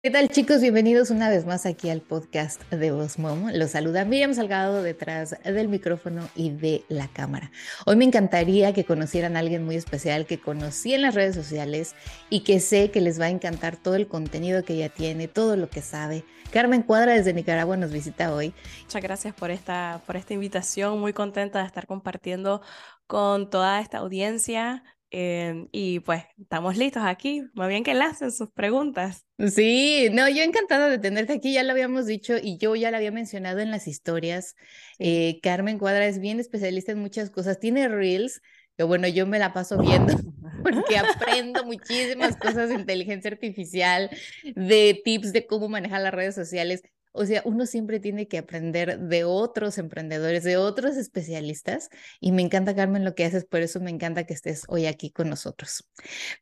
¿Qué tal chicos? Bienvenidos una vez más aquí al podcast de Voz Mom. Los saluda Miriam Salgado detrás del micrófono y de la cámara. Hoy me encantaría que conocieran a alguien muy especial que conocí en las redes sociales y que sé que les va a encantar todo el contenido que ella tiene, todo lo que sabe. Carmen Cuadra desde Nicaragua nos visita hoy. Muchas gracias por esta, por esta invitación. Muy contenta de estar compartiendo con toda esta audiencia Em, y pues estamos listos aquí, más bien que lancen sus preguntas. Sí, no, yo encantada de tenerte aquí, ya lo habíamos dicho y yo ya lo había mencionado en las historias. Eh, Carmen Cuadra es bien especialista en muchas cosas, tiene reels, que bueno, yo me la paso viendo porque aprendo muchísimas cosas de inteligencia artificial, de tips de cómo manejar las redes sociales. O sea, uno siempre tiene que aprender de otros emprendedores, de otros especialistas. Y me encanta, Carmen, lo que haces. Por eso me encanta que estés hoy aquí con nosotros.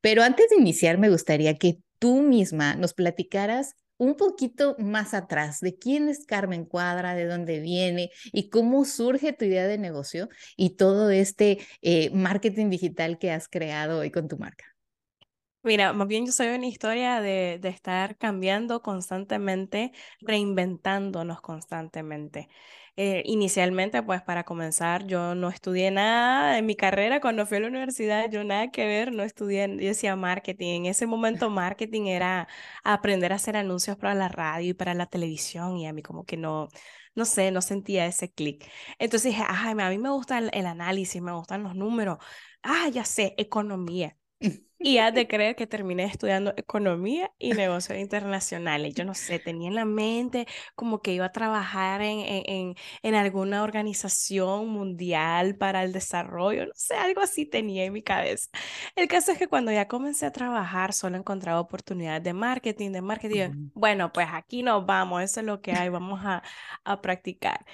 Pero antes de iniciar, me gustaría que tú misma nos platicaras un poquito más atrás de quién es Carmen Cuadra, de dónde viene y cómo surge tu idea de negocio y todo este eh, marketing digital que has creado hoy con tu marca. Mira, más bien yo soy una historia de, de estar cambiando constantemente, reinventándonos constantemente. Eh, inicialmente, pues para comenzar, yo no estudié nada en mi carrera. Cuando fui a la universidad, yo nada que ver, no estudié, yo decía marketing. En ese momento, marketing era aprender a hacer anuncios para la radio y para la televisión, y a mí como que no, no sé, no sentía ese clic. Entonces dije, ay, a mí me gusta el, el análisis, me gustan los números. Ah, ya sé, economía. Y has de creer que terminé estudiando economía y negocios internacionales. Yo no sé, tenía en la mente como que iba a trabajar en, en, en, alguna organización mundial para el desarrollo, no sé, algo así tenía en mi cabeza. El caso es que cuando ya comencé a trabajar, solo encontraba oportunidades de marketing, de marketing. Bueno, pues aquí nos vamos, eso es lo que hay, vamos a, a practicar.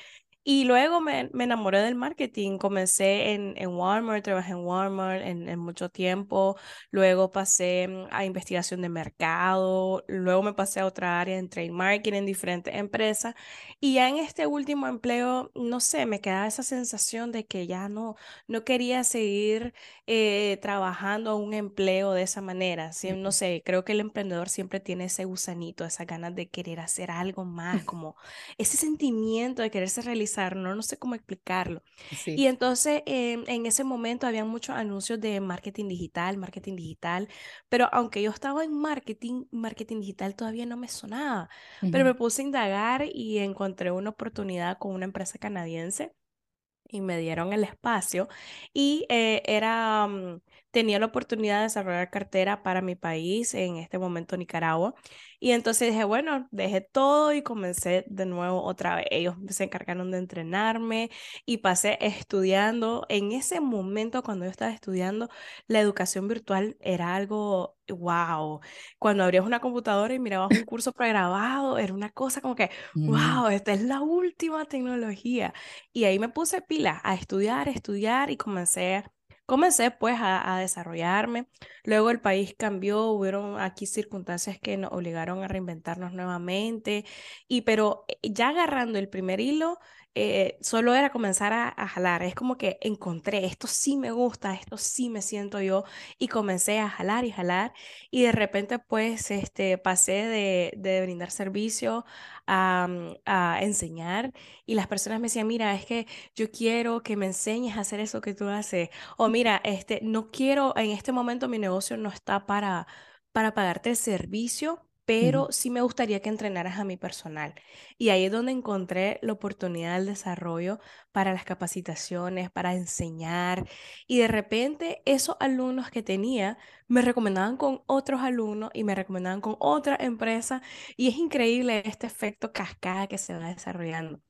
Y luego me, me, enamoré del marketing. Comencé en, en Walmart, trabajé en Walmart en, en, mucho tiempo. Luego pasé mm, a investigación de mercado. Luego me pasé a otra área en trade marketing en diferentes empresas. Y ya en este último empleo, no sé, me quedaba esa sensación de que ya no, no quería seguir eh, trabajando un empleo de esa manera. Sí, no sé, creo que el emprendedor siempre tiene ese gusanito, esas ganas de querer hacer algo más, como ese sentimiento de quererse realizar no, no sé cómo explicarlo. Y entonces em, en ese momento había muchos anuncios de marketing digital, marketing digital, pero aunque yo estaba en marketing, marketing digital todavía no me sonaba, pero me puse a indagar y encontré una oportunidad con una empresa canadiense y me dieron el espacio y eh, era, mm, tenía la oportunidad de desarrollar cartera para mi país, en este momento Nicaragua. Y entonces dije, bueno, dejé todo y comencé de nuevo otra vez. Ellos se encargaron de entrenarme y pasé estudiando. En ese momento, cuando yo estaba estudiando, la educación virtual era algo, wow. Cuando abrías una computadora y mirabas un curso pregrabado, era una cosa como que, wow, esta es la última tecnología. Y ahí me puse pila a estudiar, estudiar y comencé Comencé pues a, desarrollarme, luego el país cambió, hubieron aquí circunstancias que nos obligaron a reinventarnos nuevamente, y pero eh, ya agarrando el primer hilo, eh, solo era comenzar a, jalar. Es como que encontré, esto sí me gusta, esto sí me siento yo, y comencé a jalar y jalar, y de repente pues este, pasé de, de brindar servicio a, mm, a, enseñar, y las personas me decían, mira, es que yo quiero que me enseñes a hacer eso que tú haces, o mira, este, no quiero, en este momento mi negocio no está para, para pagarte el servicio, pero sí me gustaría que entrenaras a mi personal. Y ahí es donde encontré la oportunidad del desarrollo para las capacitaciones, para enseñar. Y de repente esos alumnos que tenía me recomendaban con otros alumnos y me recomendaban con otra empresa. Y es increíble este efecto cascada que se va desarrollando.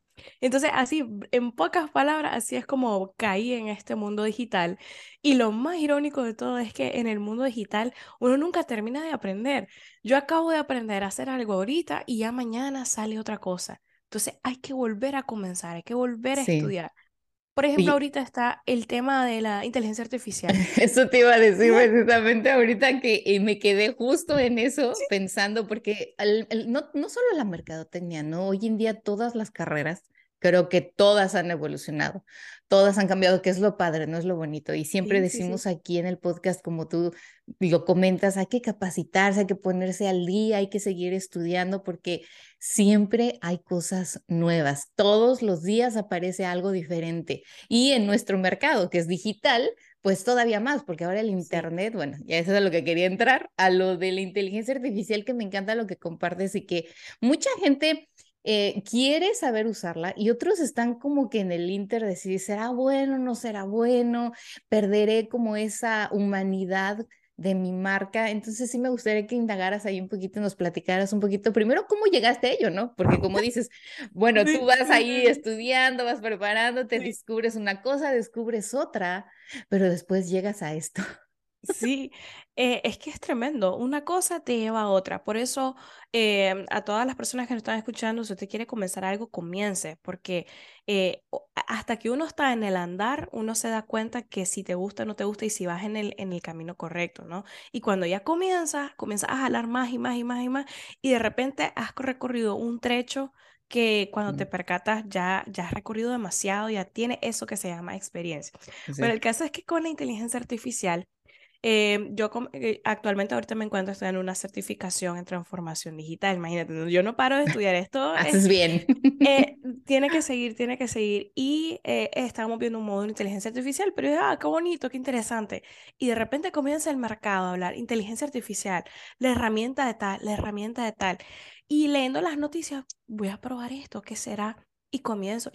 Entonces, así, en pocas palabras, así es como caí en este mundo digital. Y lo más irónico de todo es que en el mundo digital uno nunca termina de aprender. Yo acabo de aprender a hacer algo ahorita y ya mañana sale otra cosa. Entonces, hay que volver a comenzar, hay que volver a estudiar. Por ejemplo, ahorita está el tema de la inteligencia artificial. Eso te iba a decir precisamente ahorita que eh, me quedé justo en eso pensando, porque no, no solo la mercadotecnia, ¿no? Hoy en día todas las carreras creo que todas han evolucionado, todas han cambiado, que es lo padre, no es lo bonito. Y siempre decimos aquí en el podcast, como tú lo comentas, hay que capacitarse, hay que ponerse al día, hay que seguir estudiando porque siempre hay cosas nuevas. Todos los días aparece algo diferente. Y en nuestro mercado, que es digital, pues todavía más, porque ahora el Internet, bueno, ya eso es a lo que quería entrar, a lo de la inteligencia artificial, que me encanta lo que compartes y que mucha gente eh, quiere saber usarla y otros están como que en el inter de si será bueno, no será bueno, perderé como esa humanidad de mi marca. Entonces sí me gustaría que indagaras ahí un poquito, nos platicaras un poquito primero cómo llegaste a ello, ¿no? Porque como dices, bueno, tú vas ahí estudiando, vas preparándote, descubres una cosa, descubres otra, pero después llegas a esto. Sí, eh, es que es tremendo. Una cosa te lleva a otra. Por eso, em, a todas las personas que nos están escuchando, si usted quiere comenzar algo, comience, porque eh, hasta que uno está en el andar, uno se da cuenta que si te gusta o no te gusta y si vas en el, en el camino correcto, ¿no? Y cuando ya comienzas, comienzas a jalar más y más y más y más, y de repente has recorrido un trecho que cuando te percatas ya, ya has recorrido demasiado, ya tiene eso que se llama experiencia. Pero el caso es que con la inteligencia artificial, eh, yo eh, actualmente ahorita me encuentro estudiando una certificación en transformación digital. Imagínate, yo no paro de estudiar esto. Haces bien. Eh, tiene que seguir, tiene que seguir. Y estamos viendo un modo de inteligencia artificial, pero ah, qué bonito, qué interesante. Y de repente comienza el mercado a hablar inteligencia artificial, la herramienta de tal, la herramienta de tal. Y leyendo las noticias, voy a probar esto, ¿qué será? Y comienzo,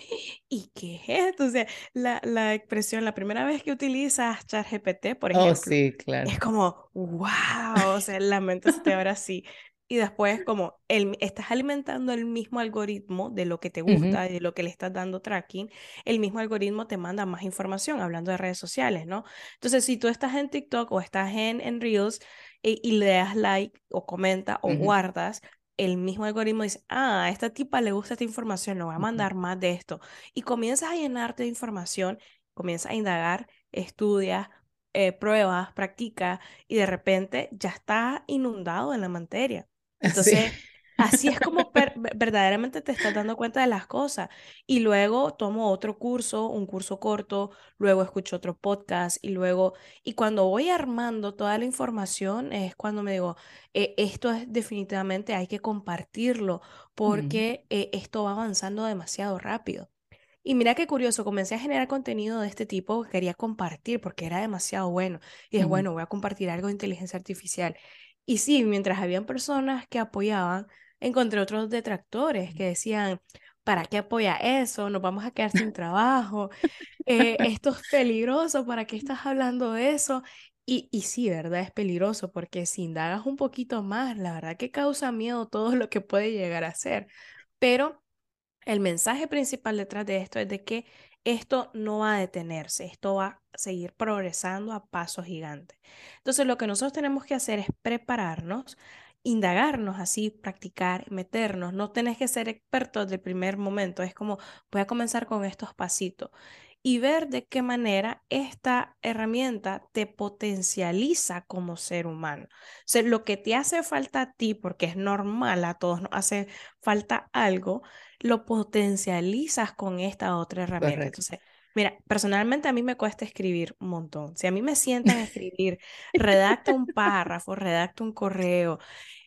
¿y qué es esto? O sea, la, la expresión, la primera vez que utilizas ChatGPT, por oh, ejemplo, sí, claro. es como, wow, o sea, la mente se te abre así. Y después como el, estás alimentando el mismo algoritmo de lo que te gusta, y de lo que le estás dando tracking, el mismo algoritmo te manda más información, hablando de redes sociales, ¿no? Entonces, si tú estás en TikTok o estás en, en Reels eh, y, le das like o comenta o guardas, el mismo algoritmo dice, ah, a esta tipa le gusta esta información, le voy a mandar más de esto. Y comienzas a llenarte de información, comienzas a indagar, estudias, eh, pruebas, practica y de repente ya está inundado en la materia. Entonces, Así es como verdaderamente te estás dando cuenta de las cosas. Y luego tomo otro curso, un curso corto, luego escucho otro podcast y luego, y cuando voy armando toda la información es cuando me digo, eh, esto es definitivamente hay que compartirlo porque eh, esto va avanzando demasiado rápido. Y mira qué curioso, comencé a generar contenido de este tipo que quería compartir porque era demasiado bueno. Y es bueno, voy a compartir algo de inteligencia artificial. Y sí, mientras habían personas que apoyaban, encontré otros detractores que decían, ¿para qué apoya eso? Nos vamos a quedar sin trabajo. Eh, esto es peligroso, ¿para qué estás hablando de eso? Y, y sí, ¿verdad? Es peligroso porque si indagas un poquito más, la verdad que causa miedo todo lo que puede llegar a ser. Pero el mensaje principal detrás de esto es de que esto no va a detenerse, esto va a seguir progresando a pasos gigantes. Entonces, lo que nosotros tenemos que hacer es prepararnos indagarnos así, practicar, meternos. No tenés que ser experto desde el primer momento. Es como, voy a comenzar con estos pasitos y ver de qué manera esta herramienta te potencializa como ser humano. O sea, lo que te hace falta a ti, porque es normal, a todos nos hace falta algo, lo potencializas con esta otra herramienta. Entonces, Mira, personalmente a mí me cuesta escribir un montón. Si a mí me sientan a escribir, redacta un párrafo, redacta un correo,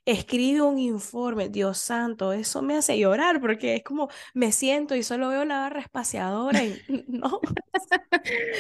escribe un informe, Dios santo, eso me hace llorar porque es como me siento y solo veo la barra espaciadora y no.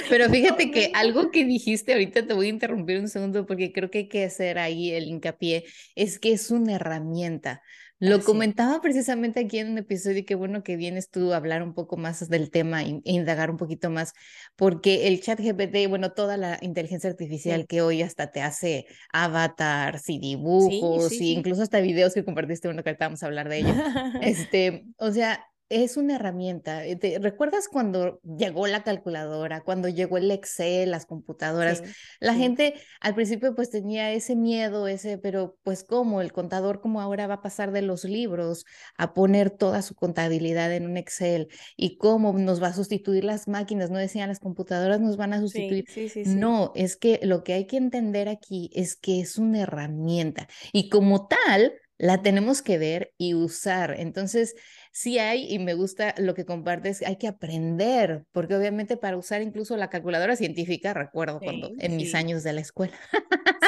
Pero fíjate que algo que dijiste ahorita te voy a interrumpir un segundo porque creo que hay que hacer ahí el hincapié, es que es una herramienta. Lo comentaba precisamente aquí en un episodio y qué bueno que vienes tú a hablar un poco más del tema e indagar un poquito más, porque el chat GPT, bueno, toda la inteligencia artificial que hoy hasta te hace avatars y dibujos, y incluso hasta videos que compartiste, bueno, que ahorita vamos a hablar de ello. este, o sea, es una herramienta. Eh, ¿Te recuerdas cuando llegó la calculadora, cuando llegó el Excel, las computadoras? la gente al principio pues tenía ese miedo, ese, pero pues cómo el contador como ahora va a pasar de los libros a poner toda su contabilidad en un Excel y cómo nos va a sustituir las máquinas, no decían las computadoras nos van a sustituir. no, es que lo que hay que entender aquí es que es una herramienta y como tal la tenemos que ver y usar. Entonces, sí hay, y me gusta lo que compartes, hay que aprender, porque obviamente para usar incluso la calculadora científica, recuerdo cuando en mis años de la escuela,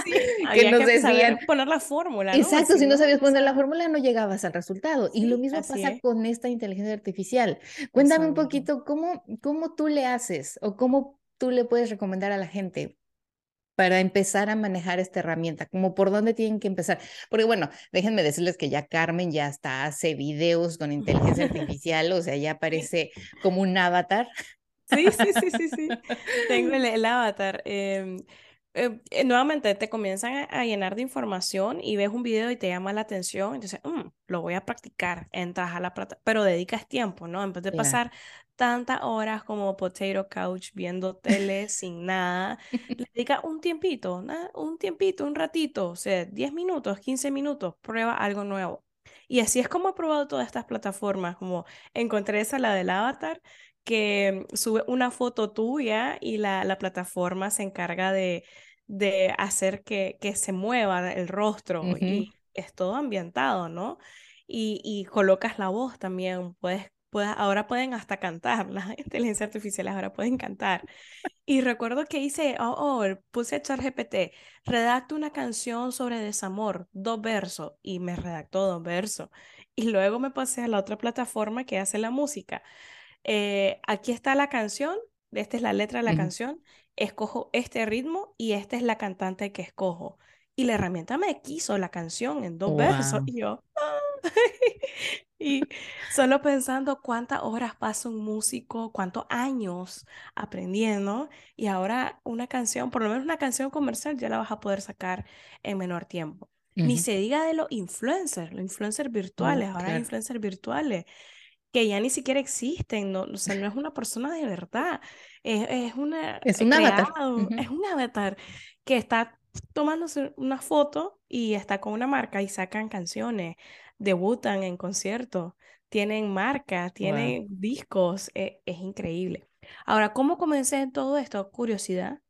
sí, que nos decían poner la fórmula. Exacto, si no, sabías poner la fórmula no llegabas al resultado. y lo mismo pasa con esta inteligencia artificial. Cuéntame un poquito cómo, cómo tú le haces o cómo tú le puedes recomendar a la gente para empezar a manejar esta herramienta? Como por dónde tienen que empezar? Porque bueno, déjenme decirles que ya Carmen ya está hace videos con inteligencia artificial, o sea, ya aparece como un avatar. Sí, sí, sí, sí, sí. Tengo el, avatar. Em, eh, eh, nuevamente te comienzan a, llenar de información y ves un video y te llama la atención, entonces, mm, lo voy a practicar, entras a la plataforma, pero dedicas tiempo, ¿no? En vez de pasar tantas horas como potato couch viendo tele sin nada, le dedica un tiempito, un tiempito, un ratito, o sea, 10 minutos, 15 minutos, prueba algo nuevo. Y así es como he probado todas estas plataformas, como encontré esa, la del avatar, que sube una foto tuya y la, la plataforma se encarga de, de hacer que, que se mueva el rostro y es todo ambientado, ¿no? Y, y colocas la voz también, puedes, puedes, ahora pueden hasta cantar, las inteligencias artificiales ahora pueden cantar. Y recuerdo que hice, oh, oh puse a GPT redacto una canción sobre desamor, dos versos, y me redactó dos versos. Y luego me pasé a la otra plataforma que hace la música eh, aquí está la canción, esta es la letra de la canción, escojo este ritmo y esta es la cantante que escojo. Y la herramienta me quiso la canción en dos versos y yo, ah". y solo pensando cuántas horas pasa un músico, cuántos años aprendiendo y ahora una canción, por lo menos una canción comercial ya la vas a poder sacar en menor tiempo. Ni se diga de los influencers, los influencers oh, virtuales, ahora hay influencers virtuales que ya ni siquiera existen, no, o sea, no es una persona de verdad, es, es una... Es un avatar. Es un avatar que está tomándose una foto y está con una marca y sacan canciones, debutan en conciertos, tienen marcas, tienen discos, e, es increíble. Ahora, ¿cómo comencé en todo esto? Curiosidad.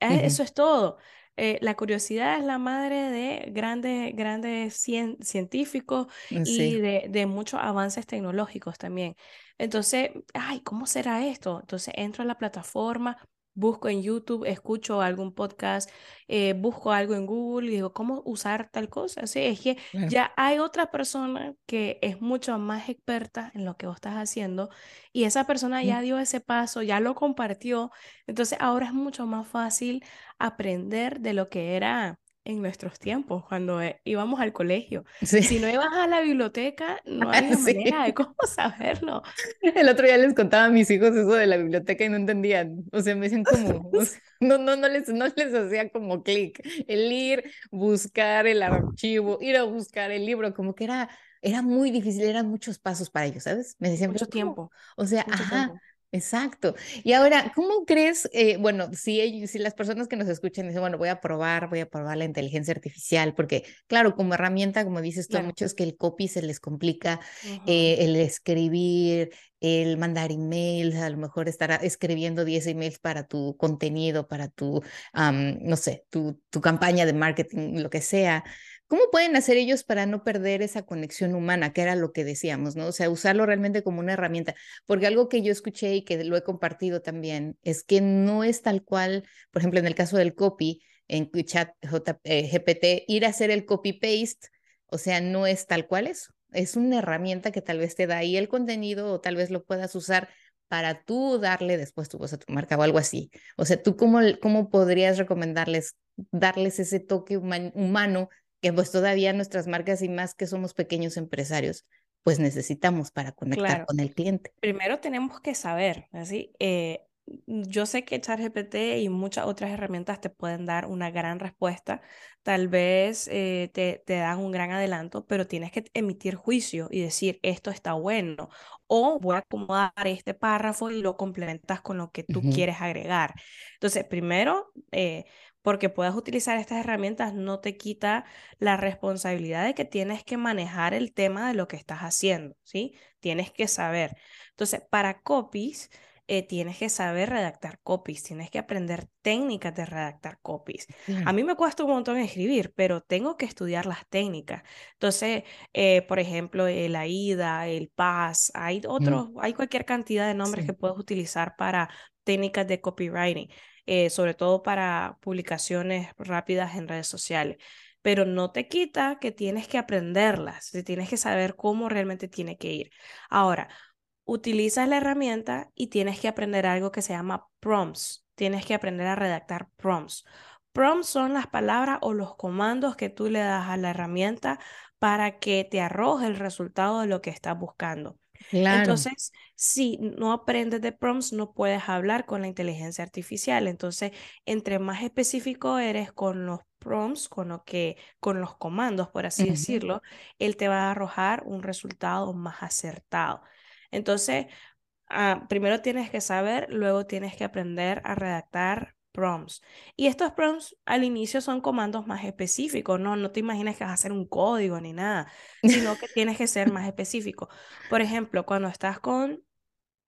Eh, eso es todo. Eh, la curiosidad es la madre de grandes, grandes científicos mm, y de, de, muchos avances tecnológicos también. Entonces, ay, ¿cómo será esto? Entonces entro a la plataforma, busco en YouTube, escucho algún podcast, eh, busco algo en Google y digo, ¿cómo usar tal cosa? Sí, es que ya hay otra persona que es mucho más experta en lo que vos estás haciendo y esa persona ya dio ese paso, ya lo compartió, entonces ahora es mucho más fácil aprender de lo que era en nuestros tiempos, cuando eh, íbamos al colegio. Si no ibas a la biblioteca, no había manera de cómo saberlo. El otro día les contaba a mis hijos eso de la biblioteca y no entendían. O sea, me decían como, no, no, no, les, no les hacía como clic. El ir, buscar el archivo, ir a buscar el libro, como que era, era muy difícil, eran muchos pasos para ellos, ¿sabes? Me decían, mucho tiempo. O sea, ajá. Exacto. Y ahora, ¿cómo crees? Eh, bueno, si, si las personas que nos escuchan dicen, bueno, voy a probar, voy a probar la inteligencia artificial, porque claro, como herramienta, como dices tú, a muchos que el copy se les complica, eh, el escribir, el mandar emails, a lo mejor estar escribiendo 10 emails para tu contenido, para tu, no sé, tu, tu campaña de marketing, lo que sea. ¿Cómo pueden hacer ellos para no perder esa conexión humana, que era lo que decíamos, ¿no? O sea, usarlo realmente como una herramienta. Porque algo que yo escuché y que lo he compartido también es que no es tal cual, por ejemplo, en el caso del copy, en chat GPT, eh, ir a hacer el copy-paste, o sea, no es tal cual eso. Es una herramienta que tal vez te da ahí el contenido o tal vez lo puedas usar para tú darle después tu voz a tu marca o algo así. O sea, ¿tú cómo, cómo podrías recomendarles darles ese toque humano que pues todavía nuestras marcas y más que somos pequeños empresarios, pues necesitamos para conectar con el cliente. Primero tenemos que saber, así, eh, yo sé que ChatGPT y muchas otras herramientas te pueden dar una gran respuesta, tal vez eh, te, te, dan un gran adelanto, pero tienes que emitir juicio y decir esto está bueno o voy a acomodar este párrafo y lo complementas con lo que tú quieres agregar. Entonces, primero, eh, porque puedas utilizar estas herramientas no te quita la responsabilidad de que tienes que manejar el tema de lo que estás haciendo, ¿sí? Tienes que saber. Entonces, para copies, eh, tienes que saber redactar copies, tienes que aprender técnicas de redactar copies. A mí me cuesta un montón escribir, pero tengo que estudiar las técnicas. Entonces, eh, por ejemplo, el AIDA, el PAS, hay otros, hay cualquier cantidad de nombres que puedes utilizar para técnicas de copywriting, eh, sobre todo para publicaciones rápidas en redes sociales pero no te quita que tienes que aprenderlas, tienes que saber cómo realmente tiene que ir. Ahora, utilizas la herramienta y tienes que aprender algo que se llama prompts. Tienes que aprender a redactar prompts. Prompts son las palabras o los comandos que tú le das a la herramienta para que te arroje el resultado de lo que estás buscando. Entonces, si no aprendes de prompts, no puedes hablar con la inteligencia artificial. Entonces, entre más específico eres con los prompts, con lo que, con los comandos, por así decirlo, él te va a arrojar un resultado más acertado. Entonces, ah, primero tienes que saber, luego tienes que aprender a redactar prompts. Y estos prompts al inicio son comandos más específicos, ¿no? No te imaginas que vas a hacer un código ni nada, sino que tienes que ser más específico. Por ejemplo, cuando estás con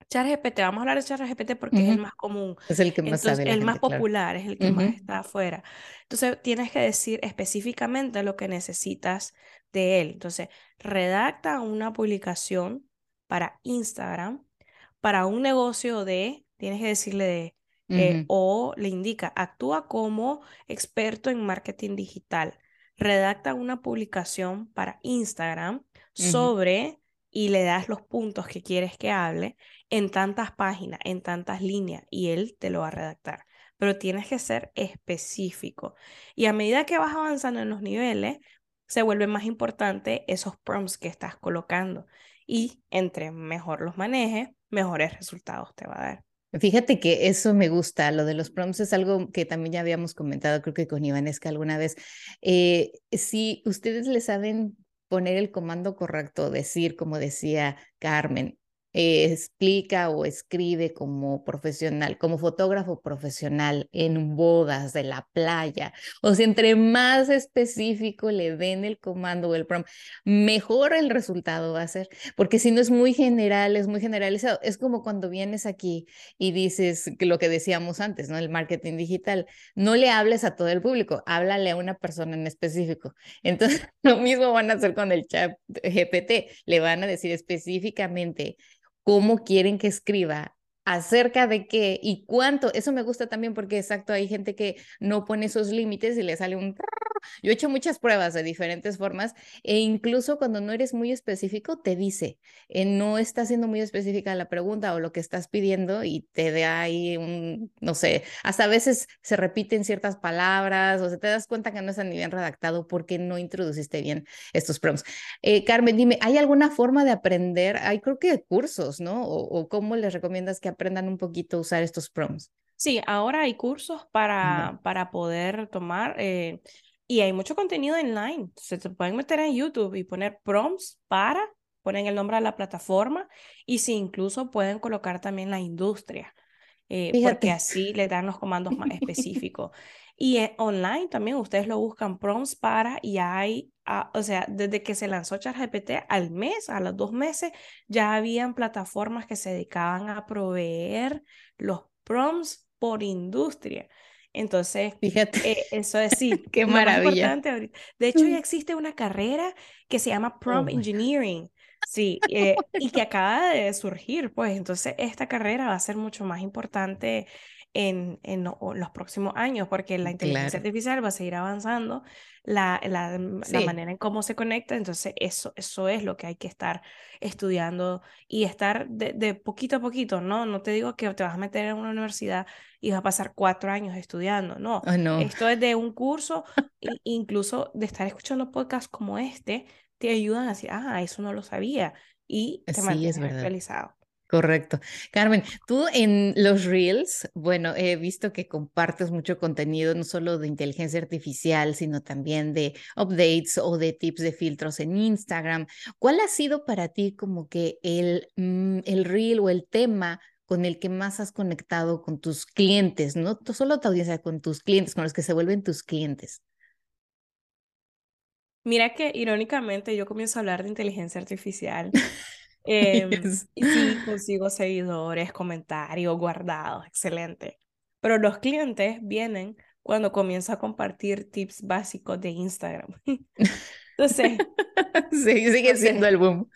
ChatGPT, vamos a hablar de ChatGPT porque es el más común. Es el que más Entonces, El más popular, es el que más está afuera. Entonces, tienes que decir específicamente lo que necesitas de él. Entonces, redacta una publicación para Instagram, para un negocio de, tienes que decirle de, eh, o le indica, actúa como experto en marketing digital. Redacta una publicación para Instagram sobre y le das los puntos que quieres que hable en tantas páginas, en tantas líneas, y él te lo va a redactar. Pero tienes que ser específico. Y a medida que vas avanzando en los niveles, se vuelve más importante esos prompts que estás colocando y entre mejor los manejes, mejores resultados te va a dar. Fíjate que eso me gusta, lo de los prompts es algo que también ya habíamos comentado, creo que con Ivanesca alguna vez. Eh, si ustedes le saben poner el comando correcto, decir, como decía Carmen, explica o escribe como profesional, como fotógrafo profesional en bodas de la playa. O sea, entre más específico le den el comando o el prompt, mejor el resultado va a ser, porque si no es muy general, es muy generalizado. Es como cuando vienes aquí y dices lo que decíamos antes, ¿no? El marketing digital. No le hables a todo el público, háblale a una persona en específico. Entonces, lo mismo van a hacer con el chat GPT, le van a decir específicamente cómo quieren que escriba, acerca de qué y cuánto. Eso me gusta también porque exacto, hay gente que no pone esos límites y le sale un yo he hecho muchas pruebas de diferentes formas e incluso cuando no eres muy específico te dice, eh, no está siendo muy específica la pregunta o lo que estás pidiendo y te da ahí un, no sé, hasta a veces se repiten ciertas palabras o se te das cuenta que no está ni bien redactado porque no introduciste bien estos prompts. Eh, Carmen, dime, ¿hay alguna forma de aprender? Hay creo que cursos, ¿no? O, o cómo les recomiendas que aprendan un poquito a usar estos prompts. Sí, ahora hay cursos para, para poder tomar. Eh, y hay mucho contenido online. Se te pueden meter en YouTube y poner prompts para, ponen el nombre de la plataforma y si incluso pueden colocar también la industria, eh, porque así le dan los comandos más específicos. Y online también ustedes lo buscan prompts para y hay, ah, o sea, desde que se lanzó ChatGPT al mes, a los dos meses, ya habían plataformas que se dedicaban a proveer los prompts por industria. Entonces, fíjate, eh, eso es sí, qué maravilla. De hecho, ya existe una carrera que se llama oh Engineering. Sí, eh, y que acaba de surgir, pues entonces esta carrera va a ser mucho más importante en, en los próximos años, porque la inteligencia artificial va a seguir avanzando, la, la, la, manera en cómo se conecta, entonces eso, eso es lo que hay que estar estudiando y estar de, de, poquito a poquito, ¿no? No te digo que te vas a meter en una universidad y vas a pasar cuatro años estudiando, no. No. Esto es de un curso, incluso de estar escuchando podcasts como este, te ayudan a decir, ah, eso no lo sabía, y te sí, es actualizado. Correcto. Carmen, tú en los Reels, bueno, he visto que compartes mucho contenido, no solo de inteligencia artificial, sino también de updates o de tips de filtros en Instagram. ¿Cuál ha sido para ti como que el, mm, el Reel o el tema con el que más has conectado con tus clientes, no solo tu audiencia, con tus clientes, con los que se vuelven tus clientes? Mira que irónicamente yo comienzo a hablar de inteligencia artificial Y sí, consigo seguidores, comentarios guardados, excelente. Pero los clientes vienen cuando comienzo a compartir tips básicos de Instagram. Entonces, sí, sigue siendo el boom.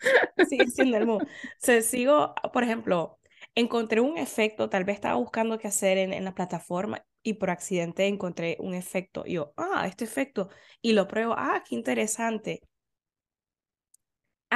Sigue siendo el boom. Se sigo, por ejemplo, encontré un efecto, tal vez estaba buscando qué hacer en, en la plataforma y por accidente encontré un efecto. Y yo, ah, este efecto. Y lo pruebo, ah, qué interesante.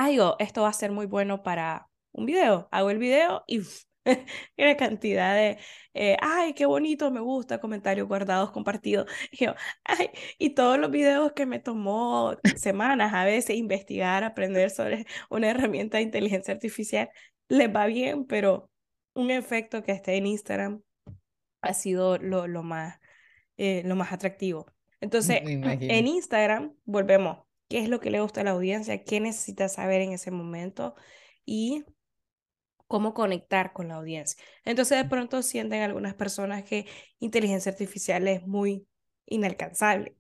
Ah, digo, esto va a ser muy bueno para un video. Hago el video y una cantidad de, eh, ay, qué bonito, me gusta, comentarios guardados, compartidos. Y, yo, ay, y todos los videos que me tomó semanas a veces investigar, aprender sobre una herramienta de inteligencia artificial, les va bien, pero un efecto que esté en Instagram ha sido lo, lo, más, eh, lo más atractivo. Entonces, en Instagram, volvemos, ¿qué es lo que le gusta a la audiencia? ¿Qué necesita saber en ese momento? Y cómo conectar con la audiencia. Entonces, de pronto sienten algunas personas que inteligencia artificial es muy inalcanzable.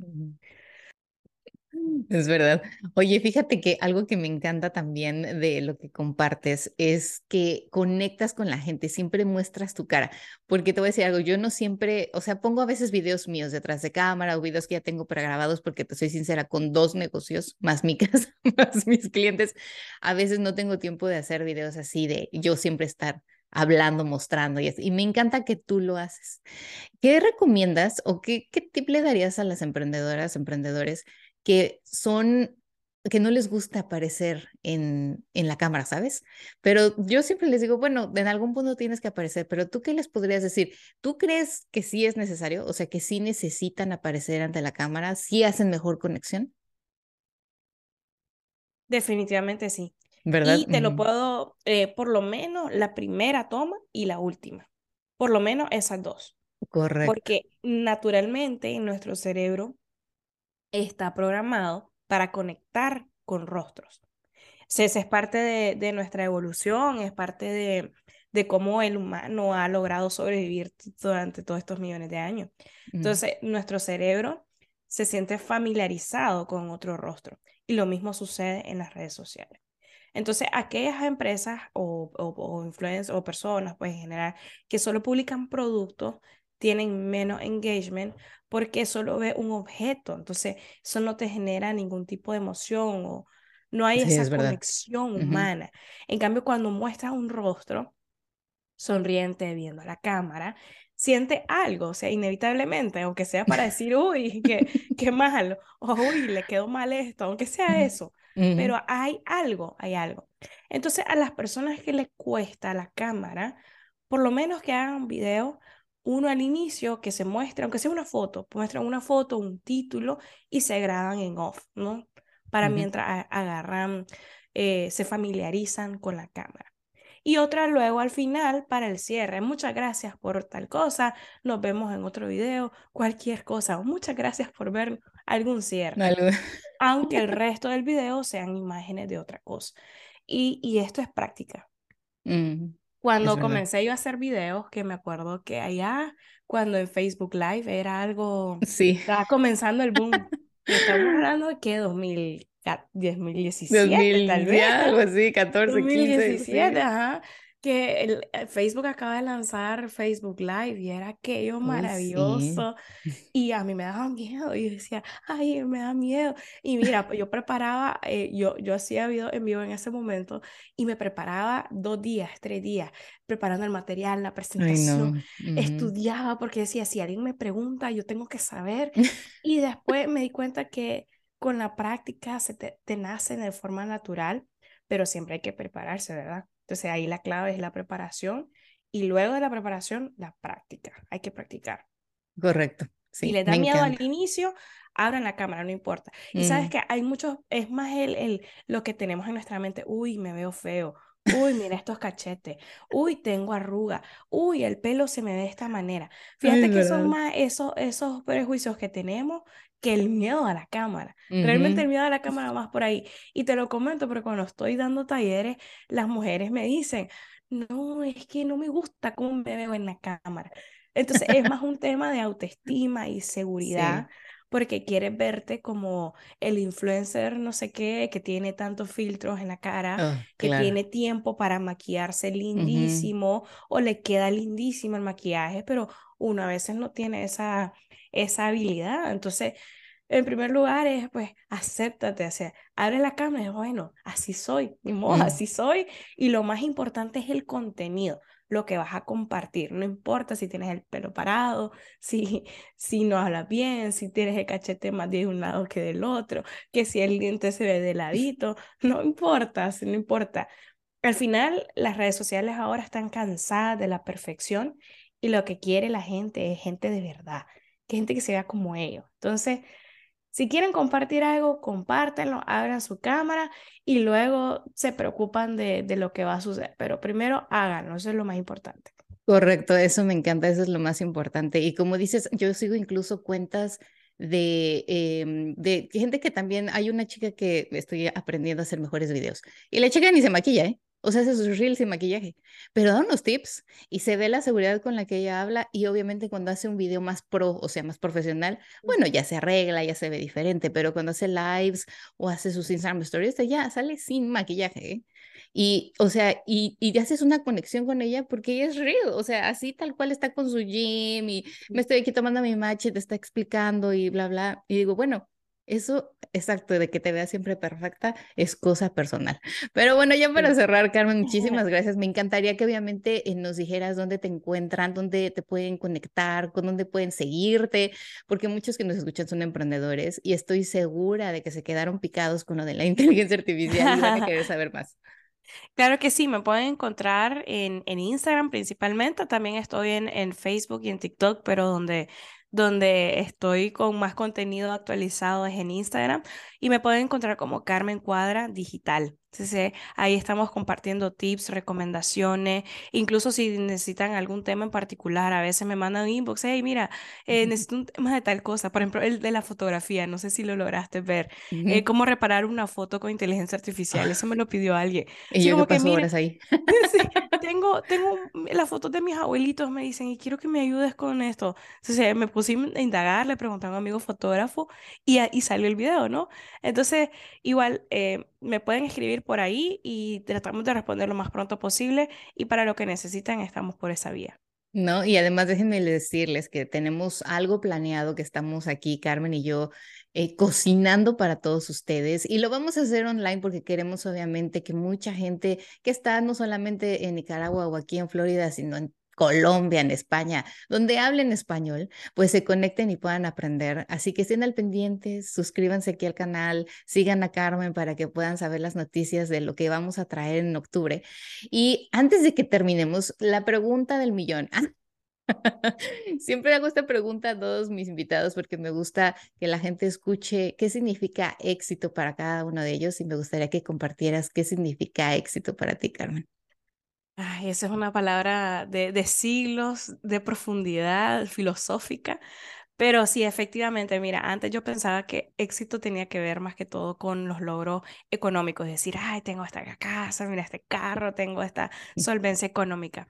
Es verdad. Oye, fíjate que algo que me encanta también de lo que compartes es que conectas con la gente, siempre muestras tu cara, porque te voy a decir algo, yo no siempre, o sea, pongo a veces videos míos detrás de cámara o videos que ya tengo pregrabados, porque te soy sincera, con dos negocios, más mi casa, más mis clientes, a veces no tengo tiempo de hacer videos así de yo siempre estar hablando, mostrando y me encanta que tú lo haces. ¿Qué recomiendas o qué, qué tip le darías a las emprendedoras, emprendedores? Que son que no les gusta aparecer en, en la cámara, ¿sabes? Pero yo siempre les digo, bueno, en algún punto tienes que aparecer, pero tú qué les podrías decir? ¿Tú crees que sí es necesario? O sea, que sí necesitan aparecer ante la cámara, sí hacen mejor conexión. Definitivamente sí. ¿Verdad? Y te lo puedo, eh, por lo menos la primera toma y la última. Por lo menos esas dos. Correcto. Porque naturalmente en nuestro cerebro está programado para conectar con rostros. esa es parte de, nuestra evolución, es parte de, de, cómo el humano ha logrado sobrevivir durante todos estos millones de años. Entonces, nuestro cerebro se siente familiarizado con otro rostro y lo mismo sucede en las redes sociales. Entonces, aquellas empresas o, o, o influencers o personas, pues en general, que solo publican productos, tienen menos engagement porque solo ve un objeto. Entonces, eso no te genera ningún tipo de emoción o no hay esa conexión humana. En cambio, cuando muestras un rostro sonriente viendo a la cámara, siente algo, o sea, inevitablemente, aunque sea para decir, uy, qué, qué malo, o uy, le quedó mal esto, aunque sea eso, pero hay algo, hay algo. Entonces, a las personas que les cuesta la cámara, por lo menos que hagan un video uno al inicio que se muestra, aunque sea una foto, muestran una foto, un título y se graban en off, ¿no? Para mientras agarran, eh, se familiarizan con la cámara. Y otra luego al final para el cierre. Muchas gracias por tal cosa. Nos vemos en otro video. Cualquier cosa. Muchas gracias por ver algún cierre. Aunque el resto del video sean imágenes de otra cosa. Y, y esto es práctica. Cuando comencé yo a hacer videos, que me acuerdo que allá, cuando en Facebook Live era algo, sí. estaba comenzando el boom. estamos hablando de que 2000, 2017, tal vez. Algo así, 14, 2017, ajá que el, Facebook acaba de lanzar Facebook Live y era aquello maravilloso y a mí me daba miedo y yo decía, ay, me da miedo. Y mira, yo preparaba, eh, yo, yo hacía video en vivo en ese momento y me preparaba dos días, tres días, preparando el material, la presentación, estudiaba porque decía, si alguien me pregunta, yo tengo que saber. y después me di cuenta que con la práctica se te, te nace de forma natural, pero siempre hay que prepararse, ¿verdad? Entonces ahí la clave es la preparación y luego de la preparación, la práctica. Hay que practicar. Correcto. si les da miedo al inicio, abran la cámara, no importa. Y sabes que hay muchos, es más el, el, lo que tenemos en nuestra mente, uy, me veo feo, uy, mira estos cachetes, uy, tengo arruga, uy, el pelo se me ve de esta manera. Fíjate que son más esos, esos prejuicios que tenemos que el miedo a la cámara. Realmente el miedo a la cámara más por ahí. Y te lo comento porque cuando estoy dando talleres, las mujeres me dicen, no, es que no me gusta cómo me veo en la cámara. Entonces es más un tema de autoestima y seguridad, porque quieres verte como el influencer no sé qué, que tiene tantos filtros en la cara, Oh, que claro. tiene tiempo para maquillarse lindísimo o le queda lindísimo el maquillaje, pero uno a veces no tiene esa, esa habilidad. Entonces, en primer lugar es, pues, acéptate, o sea, abre la cámara y es, bueno, así soy, ni modo, Mm. así soy. Y lo más importante es el contenido, lo que vas a compartir. No importa si tienes el pelo parado, si, si no hablas bien, si tienes el cachete más de un lado que del otro, que si el diente se ve de ladito, no importa, no importa. Al final, las redes sociales ahora están cansadas de la perfección y lo que quiere la gente es gente de verdad, que gente que se vea como ellos. Entonces, si quieren compartir algo, compártanlo, abran su cámara y luego se preocupan de, de lo que va a suceder. Pero primero háganlo, eso es lo más importante. Correcto, eso me encanta, eso es lo más importante. Y como dices, yo sigo incluso cuentas de, em, de gente que también, hay una chica que estoy aprendiendo a hacer mejores videos y la chica ni se maquilla, ¿eh? O sea, hace sus reels sin maquillaje, pero da unos tips y se ve la seguridad con la que ella habla y obviamente cuando hace un video más pro, o sea, más profesional, bueno, ya se arregla, ya se ve diferente, pero cuando hace lives o hace sus Instagram stories, ya sale sin maquillaje, ¿eh? Y, o sea, y, y haces una conexión con ella porque ella es real, o sea, así tal cual está con su gym y me estoy aquí tomando mi match y te está explicando y bla, bla. Y digo, bueno, eso, exacto, de que te veas siempre perfecta, es cosa personal. Pero bueno, ya para cerrar, Carmen, muchísimas gracias. Me encantaría que obviamente eh, nos dijeras dónde te encuentran, dónde te pueden conectar, con dónde pueden seguirte, porque muchos que nos escuchan son emprendedores y estoy segura de que se quedaron picados con lo de la inteligencia artificial y van a querer saber más. Claro que sí, me pueden encontrar en, en Instagram principalmente, también estoy en, en Facebook y en TikTok, pero donde, donde estoy con más contenido actualizado es en Instagram y me pueden encontrar como Carmen Cuadra Digital. Entonces, ahí estamos compartiendo tips, recomendaciones, incluso si necesitan algún tema en particular, a veces me mandan un inbox, hey, mira, eh, necesito un tema de tal cosa, por ejemplo, el de la fotografía, no sé si lo lograste ver, eh, cómo reparar una foto con inteligencia artificial, eso me lo pidió alguien. Y Así yo que paso horas ahí. Sí, tengo, tengo las fotos de mis abuelitos, me dicen, y quiero que me ayudes con esto. Entonces me puse a indagar, le pregunté a un amigo fotógrafo y, y salió el video, ¿no? Entonces, igual, eh, me pueden escribir por ahí y tratamos de responder lo más pronto posible y para lo que necesitan estamos por esa vía. No, y además déjenme decirles que tenemos algo planeado que estamos aquí, Carmen y yo, eh, cocinando para todos ustedes y lo vamos a hacer online porque queremos obviamente que mucha gente que está no solamente en Nicaragua o aquí en Florida, sino en Colombia, en España, donde hablen español, pues se conecten y puedan aprender. Así que estén al pendiente, suscríbanse aquí al canal, sigan a Carmen para que puedan saber las noticias de lo que vamos a traer en octubre. Y antes de que terminemos, la pregunta del millón. Siempre hago esta pregunta a todos mis invitados porque me gusta que la gente escuche qué significa éxito para cada uno de ellos y me gustaría que compartieras qué significa éxito para ti, Carmen. Ay, esa es una palabra de, de siglos, de profundidad filosófica, pero sí, efectivamente, mira, antes yo pensaba que éxito tenía que ver más que todo con los logros económicos, decir, ay, tengo esta casa, mira este carro, tengo esta solvencia económica.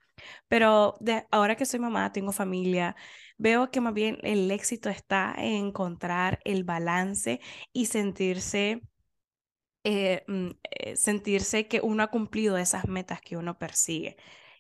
Pero de, ahora que soy mamá, tengo familia, veo que más bien el éxito está en encontrar el balance y sentirse eh, mm, eh, sentirse que uno ha cumplido esas metas que uno persigue.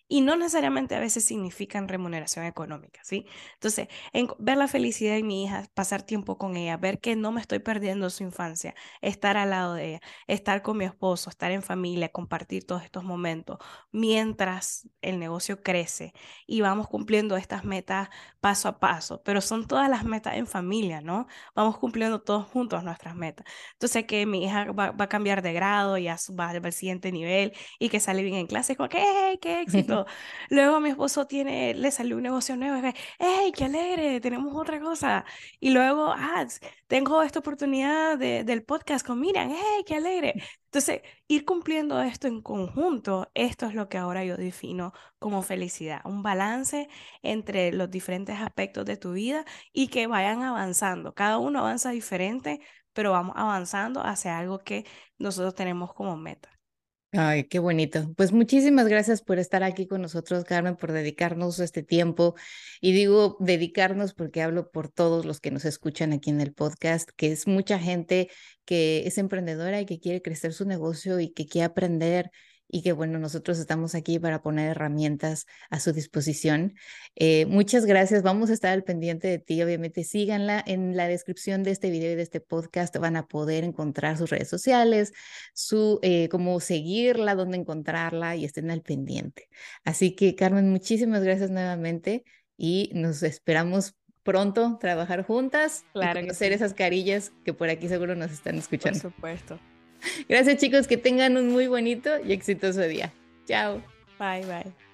Y no necesariamente a veces significan remuneración económica, ¿sí? Entonces, en, ver la felicidad de mi hija, pasar tiempo con ella, ver que no me estoy perdiendo su infancia, estar al lado de ella, estar con mi esposo, estar en familia, compartir todos estos momentos, mientras el negocio crece y vamos cumpliendo estas metas paso a paso, pero son todas las metas en familia, ¿no? Vamos cumpliendo todos juntos nuestras metas. Entonces, que mi hija va, va a cambiar de grado, ya va al siguiente nivel y que sale bien en clase, como que, ¡hey, qué éxito! Luego mi esposo tiene, le salió un negocio nuevo, y ¡hey, qué alegre! Tenemos otra cosa. Y luego, ah, tengo esta oportunidad de, del podcast con Miriam, ¡hey, qué alegre! Entonces, ir cumpliendo esto en conjunto, esto es lo que ahora yo defino como felicidad, un balance entre los diferentes aspectos de tu vida y que vayan avanzando. Cada uno avanza diferente, pero vamos avanzando hacia algo que nosotros tenemos como meta. Ay, qué bonito. Pues muchísimas gracias por estar aquí con nosotros, Carmen, por dedicarnos este tiempo. Y digo dedicarnos porque hablo por todos los que nos escuchan aquí en el podcast, que es mucha gente que es emprendedora y que quiere crecer su negocio y que quiere aprender y que bueno, nosotros estamos aquí para poner herramientas a su disposición. Eh, muchas gracias, vamos a estar al pendiente de ti, obviamente síganla en la descripción de este video y de este podcast, van a poder encontrar sus redes sociales, su, eh, cómo seguirla, dónde encontrarla y estén al pendiente. Así que Carmen, muchísimas gracias nuevamente y nos esperamos pronto trabajar juntas claro y conocer esas carillas que por aquí seguro nos están escuchando. Por supuesto. Gracias chicos, que tengan un muy bonito y exitoso día. Chao. Bye, bye.